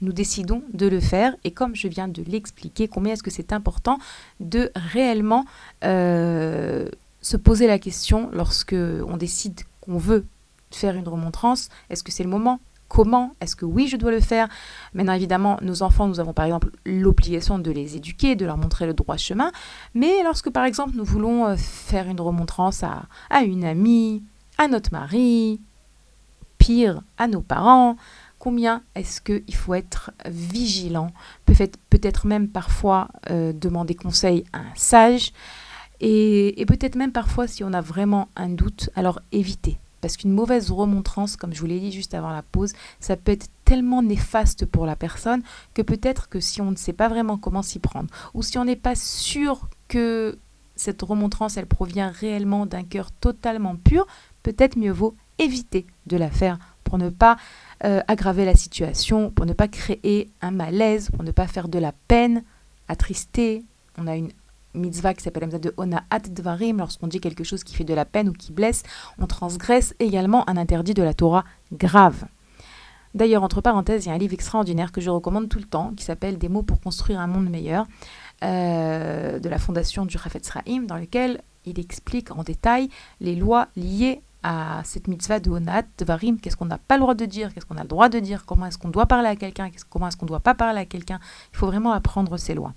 nous décidons de le faire. Et comme je viens de l'expliquer, combien est-ce que c'est important de réellement euh, se poser la question lorsque on décide qu'on veut faire une remontrance. Est-ce que c'est le moment? Comment? Est-ce que oui, je dois le faire? Maintenant, évidemment, nos enfants, nous avons par exemple l'obligation de les éduquer, de leur montrer le droit chemin. Mais lorsque, par exemple, nous voulons euh, faire une remontrance à, à une amie, à notre mari, à nos parents, combien est-ce qu'il faut être vigilant, peut-être, peut-être même parfois euh, demander conseil à un sage, et, peut-être même parfois si on a vraiment un doute, alors éviter. Parce qu'une mauvaise remontrance, comme je vous l'ai dit juste avant la pause, ça peut être tellement néfaste pour la personne que peut-être que si on ne sait pas vraiment comment s'y prendre, ou si on n'est pas sûr que cette remontrance, elle provient réellement d'un cœur totalement pur, peut-être mieux vaut éviter de la faire pour ne pas euh, aggraver la situation, pour ne pas créer un malaise, pour ne pas faire de la peine, attrister. On a une mitzvah qui s'appelle la de Ona Dvarim, lorsqu'on dit quelque chose qui fait de la peine ou qui blesse, on transgresse également un interdit de la Torah grave. D'ailleurs, entre parenthèses, il y a un livre extraordinaire que je recommande tout le temps qui s'appelle Des mots pour construire un monde meilleur. euh, de la fondation du Rafetz Rahim, dans lequel il explique en détail les lois liées à cette mitzvah de Onat, de Varim, qu'est-ce qu'on n'a pas le droit de dire, qu'est-ce qu'on a le droit de dire, comment est-ce qu'on doit parler à quelqu'un, comment est-ce qu'on ne doit pas parler à quelqu'un. Il faut vraiment apprendre ces lois.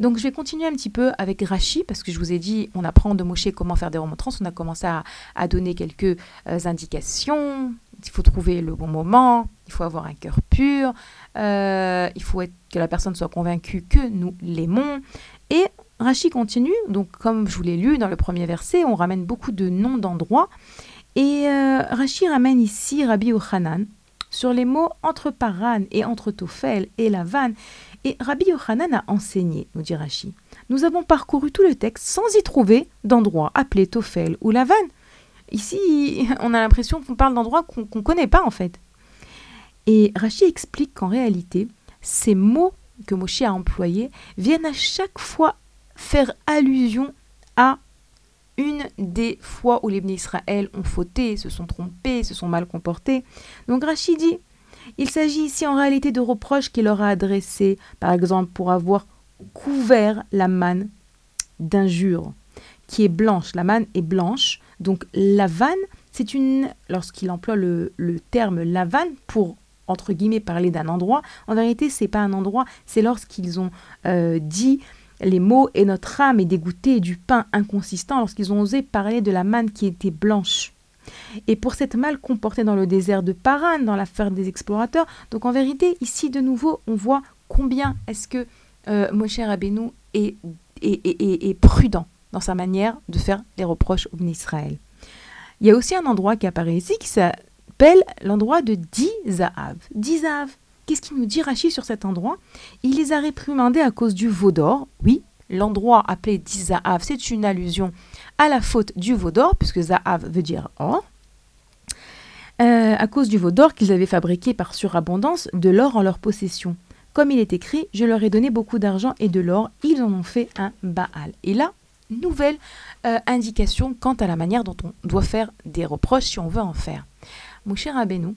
Donc je vais continuer un petit peu avec Rashi, parce que je vous ai dit, on apprend de Moshe comment faire des remontrances, on a commencé à, donner quelques euh, indications, il faut trouver le bon moment, il faut avoir un cœur pur, euh, il faut être, que la personne soit convaincue que nous l'aimons. Et Rashi continue, donc comme je vous l'ai lu dans le premier verset, on ramène beaucoup de noms d'endroits. Et euh, Rashi ramène ici Rabbi Yochanan sur les mots entre Paran et entre Tophel et Lavan. Et Rabbi Yochanan a enseigné, nous dit Rashi. Nous avons parcouru tout le texte sans y trouver d'endroit appelé Tophel ou Lavan. Ici, on a l'impression qu'on parle d'endroits qu'on ne connaît pas en fait. Et Rashi explique qu'en réalité, ces mots que Moshe a employés viennent à chaque fois faire allusion à une des fois où les bénis Israël ont fauté, se sont trompés, se sont mal comportés. Donc Rachid dit, il s'agit ici en réalité de reproches qu'il leur a adressés, par exemple pour avoir couvert la manne d'injures, qui est blanche. La manne est blanche, donc la vanne, c'est une, lorsqu'il emploie le, terme la vanne pour entre guillemets parler d'un endroit, en vérité c'est pas un endroit, c'est lorsqu'ils ont euh, dit les mots et notre âme est dégoûtée du pain inconsistant lorsqu'ils ont osé parler de la manne qui était blanche. Et pour cette mal comportée dans le désert de Paran, dans l'affaire des explorateurs, donc en vérité, ici de nouveau, on voit combien est-ce que euh, Moshe Rabbeinu est, prudent dans sa manière de faire les reproches au Israël. Il y a aussi un endroit qui apparaît ici qui s'appelle l'endroit de Dizahav. Dizahav, Qu'est-ce qu'il nous dit Rachid sur cet endroit? Il les a réprimandés à cause du veau d'or. Oui, l'endroit appelé Dizahav, c'est une allusion à la faute du veau d'or, puisque Zahav veut dire or. Euh, à cause du veau d'or qu'ils avaient fabriqué par surabondance de l'or en leur possession. Comme il est écrit, je leur ai donné beaucoup d'argent et de l'or, ils en ont fait un Baal. Et là, nouvelle euh, indication quant à la manière dont on doit faire des reproches si on veut en faire. Mon cher Abénou,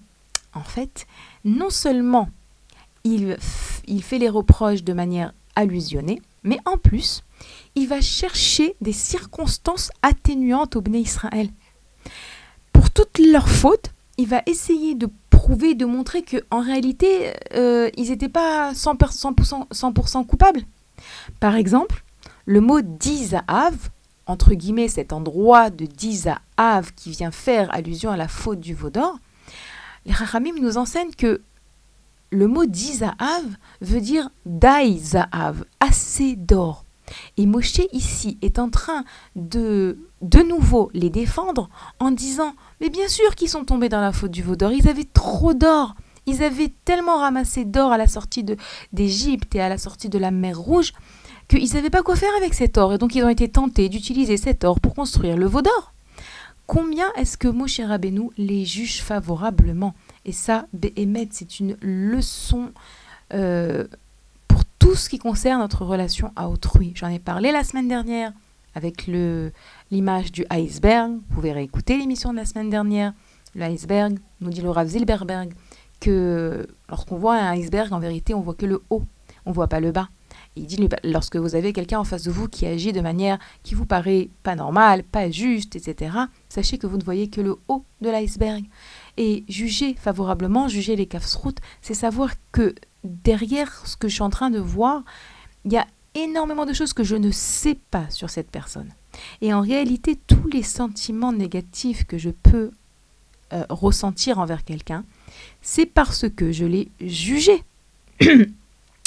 en fait, non seulement il, fait les reproches de manière allusionnée, mais en plus, il va chercher des circonstances atténuantes au Bné Israël. Pour toutes leurs fautes, il va essayer de prouver, de montrer qu'en réalité, euh, ils n'étaient pas 100%, coupables. Par exemple, le mot Dizahav, entre guillemets cet endroit de Dizahav qui vient faire allusion à la faute du Vaudor, les Rachamim nous enseignent que le mot Dizahav veut dire Dai assez d'or. Et Moshe ici est en train de de nouveau les défendre en disant Mais bien sûr qu'ils sont tombés dans la faute du veau d'or, ils avaient trop d'or. Ils avaient tellement ramassé d'or à la sortie d'Égypte et à la sortie de la mer Rouge qu'ils ne savaient pas quoi faire avec cet or. Et donc ils ont été tentés d'utiliser cet or pour construire le veau d'or. Combien est-ce que Moshe Rabbeinu les juge favorablement? Et ça, Béhémet, c'est une leçon euh, pour tout ce qui concerne notre relation à autrui. J'en ai parlé la semaine dernière avec l'image du iceberg. Vous pouvez réécouter l'émission de la semaine dernière. Le iceberg, nous dit le Zilberberg, que lorsqu'on voit un iceberg, en vérité, on voit que le haut, on voit pas le bas. il dit, lorsque vous avez quelqu'un en face de vous qui agit de manière qui vous paraît pas normale, pas juste, etc., sachez que vous ne voyez que le haut de l'iceberg. Et juger favorablement, juger les routes, c'est savoir que derrière ce que je suis en train de voir, il y a énormément de choses que je ne sais pas sur cette personne. Et en réalité, tous les sentiments négatifs que je peux euh, ressentir envers quelqu'un, c'est parce que je l'ai jugé.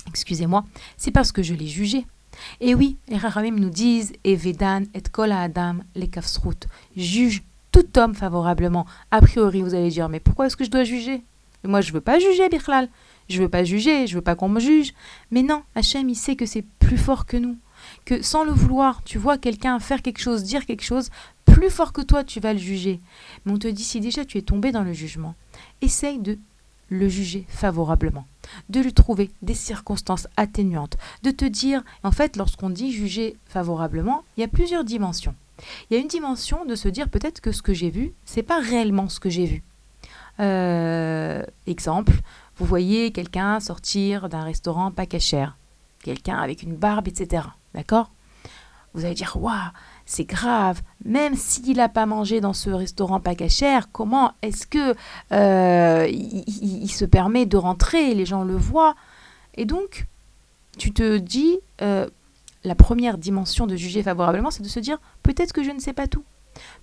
Excusez-moi, c'est parce que je l'ai jugé. Et oui, les Rahamim nous disent Evedan et Kola Adam les kafsrout. Juge tout homme favorablement. A priori, vous allez dire, mais pourquoi est-ce que je dois juger? Moi, je veux pas juger, Bichlal. Je veux pas juger, je veux pas qu'on me juge. Mais non, Hachem, il sait que c'est plus fort que nous. Que sans le vouloir, tu vois quelqu'un faire quelque chose, dire quelque chose, plus fort que toi, tu vas le juger. Mais on te dit, si déjà tu es tombé dans le jugement, essaye de le juger favorablement, de lui trouver des circonstances atténuantes, de te dire, en fait, lorsqu'on dit juger favorablement, il y a plusieurs dimensions. Il y a une dimension de se dire peut-être que ce que j'ai vu, c'est pas réellement ce que j'ai vu. Euh, exemple, vous voyez quelqu'un sortir d'un restaurant pas cachère. quelqu'un avec une barbe, etc. D'accord? Vous allez dire, waouh, c'est grave, même s'il n'a pas mangé dans ce restaurant pas cachère, comment est-ce que euh, il, se permet de rentrer, les gens le voient Et donc, tu te dis, euh, la première dimension de juger favorablement, c'est de se dire, peut-être que je ne sais pas tout.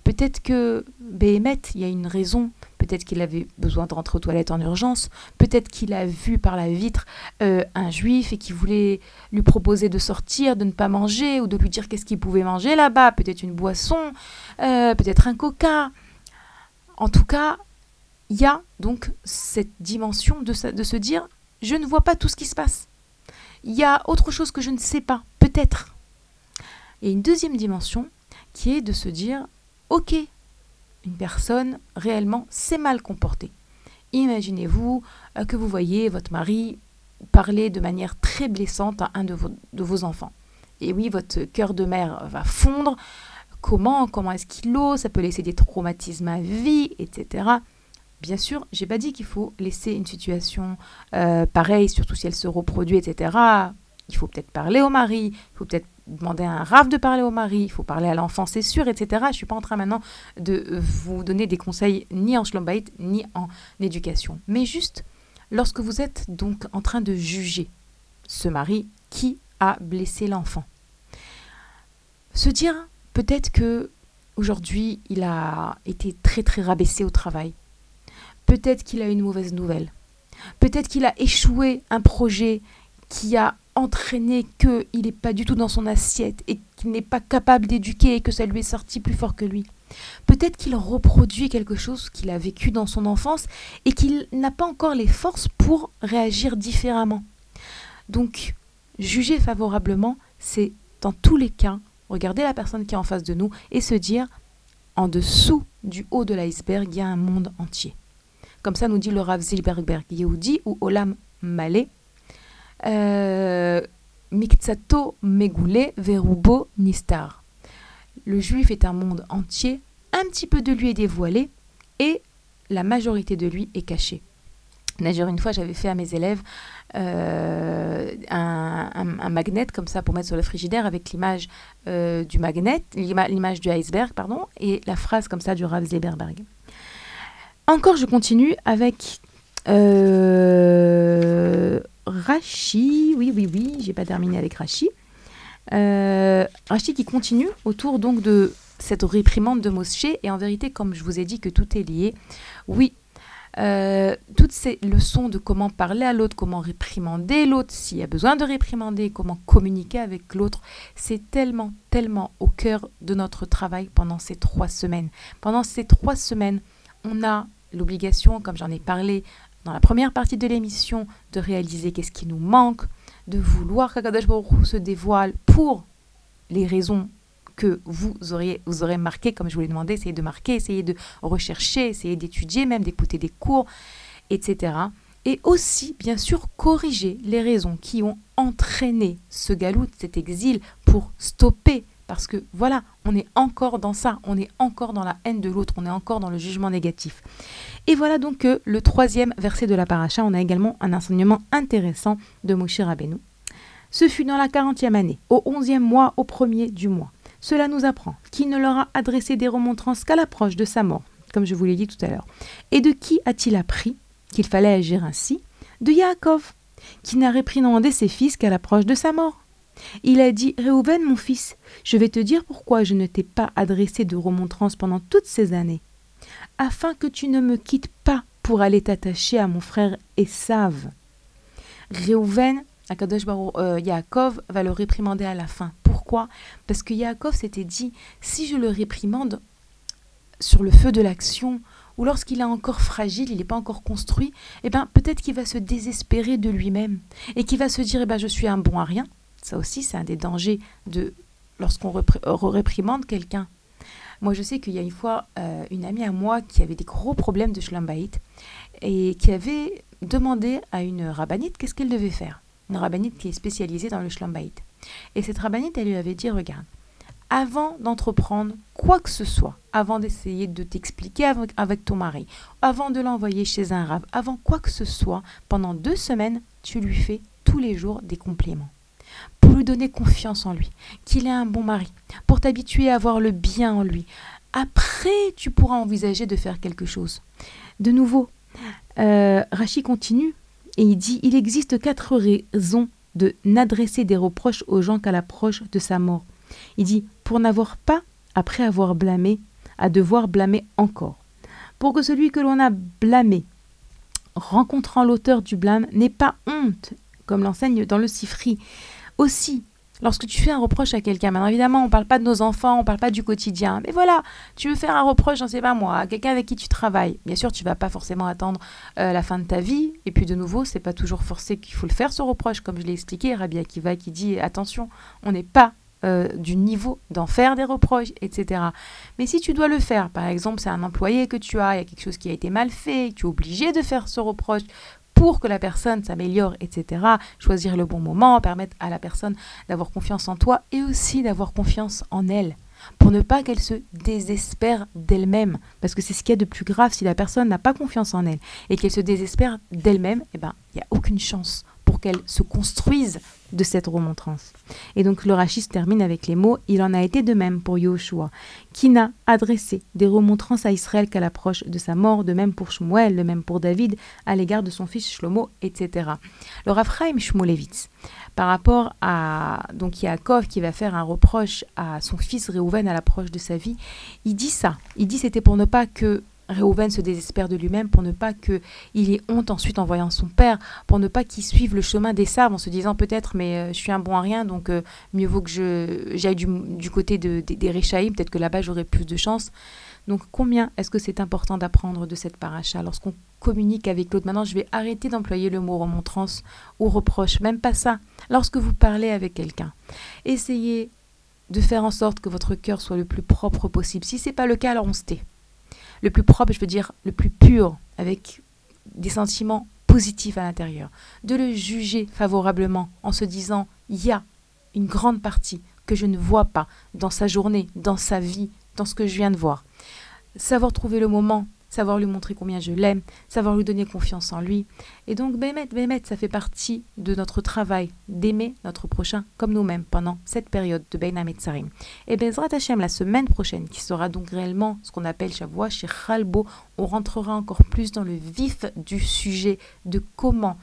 Peut-être que Béhémet, il y a une raison. Peut-être qu'il avait besoin de rentrer aux toilettes en urgence. Peut-être qu'il a vu par la vitre euh, un juif et qu'il voulait lui proposer de sortir, de ne pas manger ou de lui dire qu'est-ce qu'il pouvait manger là-bas. Peut-être une boisson, euh, peut-être un coca. En tout cas, il y a donc cette dimension de se dire je ne vois pas tout ce qui se passe. Il y a autre chose que je ne sais pas, peut-être. Et une deuxième dimension qui est de se dire ok, une personne réellement s'est mal comportée. Imaginez-vous euh, que vous voyez votre mari parler de manière très blessante à un de vos, enfants. Et oui, votre cœur de mère va fondre. Comment Comment est-ce qu'il ose? Ça peut laisser des traumatismes à vie, etc. Bien sûr, j'ai pas dit qu'il faut laisser une situation euh, pareille, surtout si elle se reproduit, etc. Il faut peut-être parler au mari, il faut peut-être demander à un rave de parler au mari, il faut parler à l'enfant, c'est sûr, etc. Je ne suis pas en train maintenant de vous donner des conseils ni en schlombait ni en éducation. Mais juste, lorsque vous êtes donc en train de juger ce mari qui a blessé l'enfant, se dire peut-être que aujourd'hui il a été très très rabaissé au travail. Peut-être qu'il a une mauvaise nouvelle. Peut-être qu'il a échoué un projet qui a entraîné qu'il n'est pas du tout dans son assiette et qu'il n'est pas capable d'éduquer et que ça lui est sorti plus fort que lui. Peut-être qu'il reproduit quelque chose qu'il a vécu dans son enfance et qu'il n'a pas encore les forces pour réagir différemment. Donc, juger favorablement, c'est dans tous les cas regarder la personne qui est en face de nous et se dire en dessous du haut de l'iceberg, il y a un monde entier. Comme ça nous dit le Rav Zilberberg Yehudi ou Olam Malé, euh, Mikzato Megoulé Verubo Nistar. Le juif est un monde entier, un petit peu de lui est dévoilé et la majorité de lui est caché. D'ailleurs, une fois, j'avais fait à mes élèves euh, un, magnet comme ça pour mettre sur le frigidaire avec l'image euh, du magnet, l'image du iceberg, pardon, et la phrase comme ça du Rav Zeberberg. Encore, je continue avec Rachi, oui, oui, oui, j'ai pas terminé avec Rachi. Euh, Rachi qui continue autour donc de cette réprimande de Moshe, et en vérité, comme je vous ai dit que tout est lié, oui, euh, toutes ces leçons de comment parler à l'autre, comment réprimander l'autre, s'il y a besoin de réprimander, comment communiquer avec l'autre, c'est tellement, tellement au cœur de notre travail pendant ces trois semaines. Pendant ces trois semaines, on a l'obligation, comme j'en ai parlé, dans la première partie de l'émission, de réaliser qu'est-ce qui nous manque, de vouloir qu'Akadash Baruch se dévoile pour les raisons que vous auriez vous aurez marqué, comme je vous l'ai demandé, essayez de marquer, essayez de rechercher, essayez d'étudier, même d'écouter des cours, etc. Et aussi, bien sûr, corriger les raisons qui ont entraîné ce galout, cet exil, pour stopper parce que voilà, on est encore dans ça, on est encore dans la haine de l'autre, on est encore dans le jugement négatif. Et voilà donc que le troisième verset de la paracha, on a également un enseignement intéressant de Moshe Rabbeinu. Ce fut dans la quarantième année, au onzième mois, au premier du mois. Cela nous apprend qu'il ne leur a adressé des remontrances qu'à l'approche de sa mort, comme je vous l'ai dit tout à l'heure. Et de qui a-t-il appris qu'il fallait agir ainsi? De Yaakov, qui n'a réprimandé ses fils qu'à l'approche de sa mort. Il a dit Réhouven, mon fils, je vais te dire pourquoi je ne t'ai pas adressé de remontrances pendant toutes ces années. Afin que tu ne me quittes pas pour aller t'attacher à mon frère Esav. Réhouven, Akadosh Baruch, euh, Yaakov va le réprimander à la fin. Pourquoi? Parce que Yaakov s'était dit si je le réprimande sur le feu de l'action, ou lorsqu'il est encore fragile, il n'est pas encore construit, eh bien peut-être qu'il va se désespérer de lui-même et qu'il va se dire eh ben, je suis un bon à rien, ça aussi, c'est un des dangers de lorsqu'on euh, réprimande quelqu'un. Moi, je sais qu'il y a une fois euh, une amie à moi qui avait des gros problèmes de schlambaït et qui avait demandé à une rabbinite qu'est-ce qu'elle devait faire. Une rabbinite qui est spécialisée dans le schlambaït. Et cette rabbinite, elle lui avait dit regarde, avant d'entreprendre quoi que ce soit, avant d'essayer de t'expliquer avec, ton mari, avant de l'envoyer chez un rab, avant quoi que ce soit, pendant deux semaines, tu lui fais tous les jours des compléments. Pour lui donner confiance en lui, qu'il est un bon mari, pour t'habituer à voir le bien en lui. Après, tu pourras envisager de faire quelque chose. De nouveau, euh, continue et il dit Il existe quatre raisons de n'adresser des reproches aux gens qu'à l'approche de sa mort. Il dit Pour n'avoir pas, après avoir blâmé, à devoir blâmer encore. Pour que celui que l'on a blâmé, rencontrant l'auteur du blâme, n'ait pas honte, comme l'enseigne dans le Sifri. Aussi, lorsque tu fais un reproche à quelqu'un, maintenant évidemment, on ne parle pas de nos enfants, on ne parle pas du quotidien, mais voilà, tu veux faire un reproche, j'en sais pas moi, à quelqu'un avec qui tu travailles. Bien sûr, tu vas pas forcément attendre euh, la fin de ta vie, et puis de nouveau, c'est pas toujours forcé qu'il faut le faire ce reproche, comme je l'ai expliqué, Rabbi Akiva qui dit attention, on n'est pas euh, du niveau d'en faire des reproches, etc. Mais si tu dois le faire, par exemple, c'est un employé que tu as, il y a quelque chose qui a été mal fait, tu es obligé de faire ce reproche pour que la personne s'améliore, etc. Choisir le bon moment, permettre à la personne d'avoir confiance en toi et aussi d'avoir confiance en elle pour ne pas qu'elle se désespère d'elle-même. Parce que c'est ce qu'il y a de plus grave si la personne n'a pas confiance en elle et qu'elle se désespère d'elle-même, eh ben, il n'y a aucune chance pour qu'elle se construise de cette remontrance. Et donc le rachis termine avec les mots Il en a été de même pour Yoshua, qui n'a adressé des remontrances à Israël qu'à l'approche de sa mort, de même pour Shmuel, de même pour David, à l'égard de son fils Shlomo, etc. Le Raphaïm Shmulevitz, par rapport à donc Yaakov qui va faire un reproche à son fils Réhouven à l'approche de sa vie, il dit ça. Il dit c'était pour ne pas que Réhouven se désespère de lui-même pour ne pas qu'il ait honte ensuite en voyant son père, pour ne pas qu'il suive le chemin des sables en se disant peut-être mais euh, je suis un bon à rien donc euh, mieux vaut que j'aille du, côté de, des Réchaïm, peut-être que là-bas j'aurai plus de chance. Donc combien est-ce que c'est important d'apprendre de cette paracha lorsqu'on communique avec l'autre? Maintenant je vais arrêter d'employer le mot remontrance ou reproche, même pas ça. Lorsque vous parlez avec quelqu'un, essayez de faire en sorte que votre cœur soit le plus propre possible. Si ce n'est pas le cas, alors on se tait le plus propre, je veux dire le plus pur, avec des sentiments positifs à l'intérieur. De le juger favorablement en se disant, il y a une grande partie que je ne vois pas dans sa journée, dans sa vie, dans ce que je viens de voir. Savoir trouver le moment savoir lui montrer combien je l'aime, savoir lui donner confiance en lui. Et donc, Bémet, Bémet, ça fait partie de notre travail d'aimer notre prochain comme nous-mêmes pendant cette période de Bein Tsarim. Et Bezrat Hashem, la semaine prochaine, qui sera donc réellement ce qu'on appelle Shavua chez Khalbo, on rentrera encore plus dans le vif du sujet de comment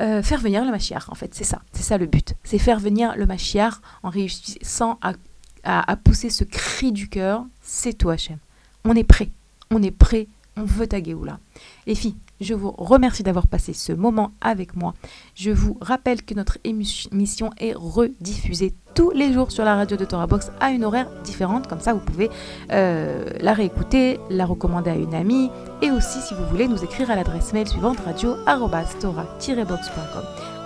euh, faire venir le Mashiach, en fait, c'est ça, c'est ça le but. C'est faire venir le Mashiach en réussissant à, à, à pousser ce cri du cœur, c'est toi Hachem. On est prêt on est prêt, on veut ta Géoula. Les filles, je vous remercie d'avoir passé ce moment avec moi. Je vous rappelle que notre émission est rediffusée tous les jours sur la radio de Torah Box à une horaire différente. Comme ça, vous pouvez euh, la réécouter, la recommander à une amie et aussi, si vous voulez, nous écrire à l'adresse mail suivante radio-tora-box.com.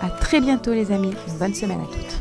À très bientôt, les amis. Une bonne semaine à toutes.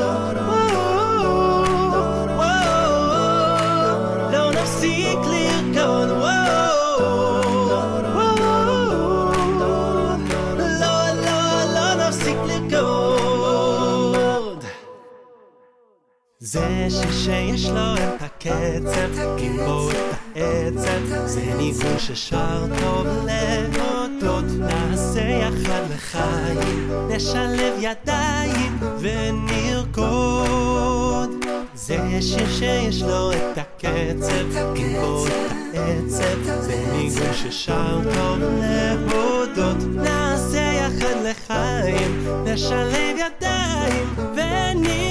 זה ששיש לו את הקצב, כמו את העצב, זה ניגון ששר טוב להודות. נעשה יחד לחיים, נשלב ידיים ונרקוד. זה שיר שיש לו את הקצב, כמו את העצב, זה ניגון ששר טוב להודות. נעשה יחד לחיים, נשלב ידיים ונרקוד.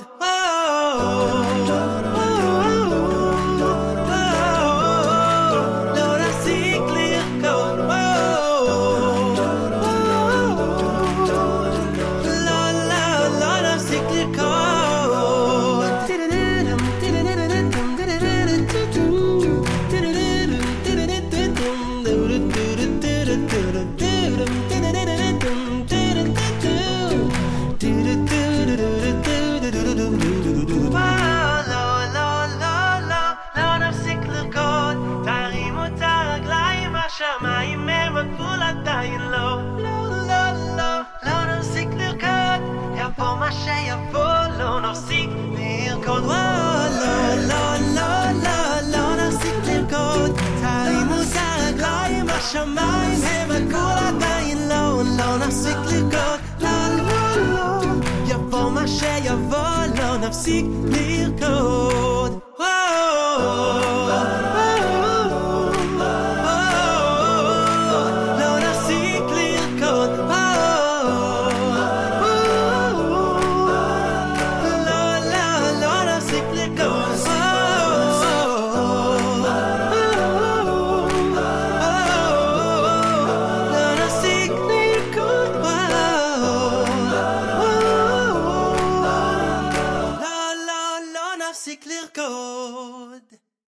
Seek mir geholt.